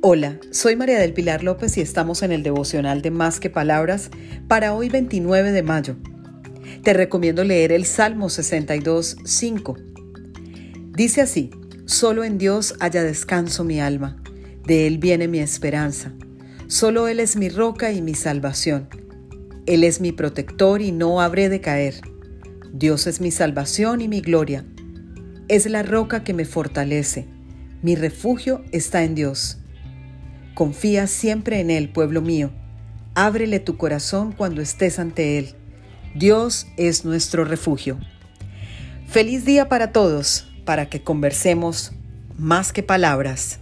Hola, soy María del Pilar López y estamos en el devocional de Más que Palabras para hoy 29 de mayo. Te recomiendo leer el Salmo 62, 5. Dice así, solo en Dios haya descanso mi alma, de Él viene mi esperanza. Solo Él es mi roca y mi salvación. Él es mi protector y no habré de caer. Dios es mi salvación y mi gloria. Es la roca que me fortalece. Mi refugio está en Dios. Confía siempre en Él, pueblo mío. Ábrele tu corazón cuando estés ante Él. Dios es nuestro refugio. Feliz día para todos, para que conversemos más que palabras.